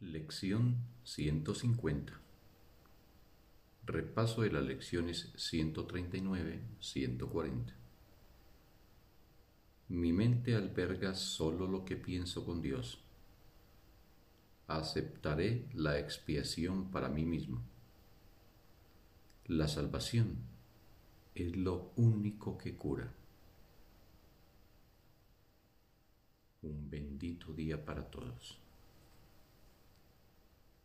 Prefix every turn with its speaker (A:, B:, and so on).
A: Lección 150 Repaso de las lecciones 139-140 Mi mente alberga solo lo que pienso con Dios. Aceptaré la expiación para mí mismo. La salvación es lo único que cura. Un bendito día para todos.